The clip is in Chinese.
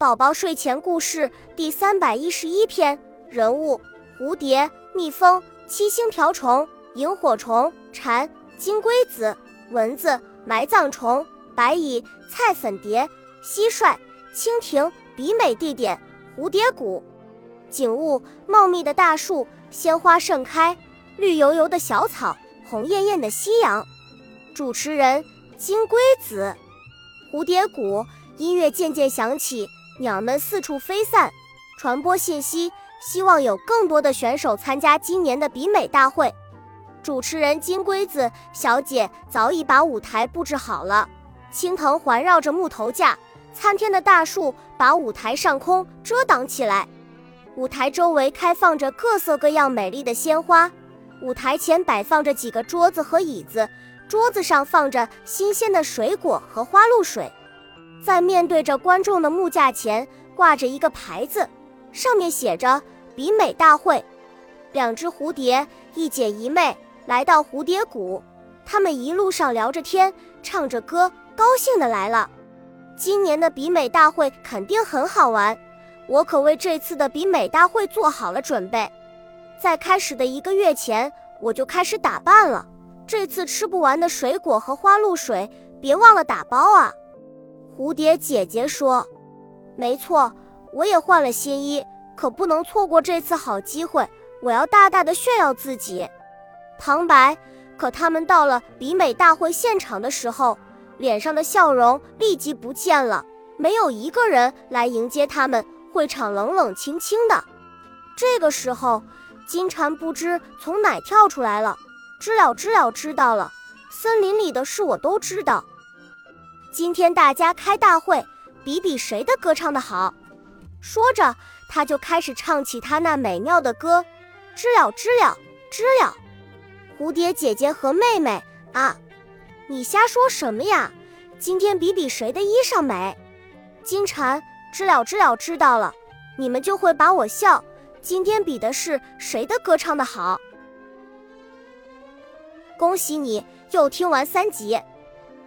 宝宝睡前故事第三百一十一篇人物：蝴蝶、蜜蜂、七星瓢虫、萤火虫、蝉、金龟子、蚊子、埋葬虫、白蚁、菜粉蝶、蟋蟀、蜻蜓。比美地点：蝴蝶谷。景物：茂密的大树，鲜花盛开，绿油油的小草，红艳艳的夕阳。主持人：金龟子。蝴蝶谷，音乐渐渐响起。鸟们四处飞散，传播信息，希望有更多的选手参加今年的比美大会。主持人金龟子小姐早已把舞台布置好了，青藤环绕着木头架，参天的大树把舞台上空遮挡起来。舞台周围开放着各色各样美丽的鲜花，舞台前摆放着几个桌子和椅子，桌子上放着新鲜的水果和花露水。在面对着观众的木架前挂着一个牌子，上面写着“比美大会”。两只蝴蝶，一姐一妹，来到蝴蝶谷。他们一路上聊着天，唱着歌，高兴的来了。今年的比美大会肯定很好玩，我可为这次的比美大会做好了准备。在开始的一个月前，我就开始打扮了。这次吃不完的水果和花露水，别忘了打包啊！蝴蝶姐姐说：“没错，我也换了新衣，可不能错过这次好机会。我要大大的炫耀自己。”旁白。可他们到了比美大会现场的时候，脸上的笑容立即不见了，没有一个人来迎接他们。会场冷冷清清的。这个时候，金蝉不知从哪跳出来了：“知了，知了，知道了。森林里的事我都知道。”今天大家开大会，比比谁的歌唱的好。说着，他就开始唱起他那美妙的歌：知了，知了，知了。蝴蝶姐姐和妹妹啊，你瞎说什么呀？今天比比谁的衣裳美。金蝉，知了，知了，知道了。你们就会把我笑。今天比的是谁的歌唱的好。恭喜你又听完三集。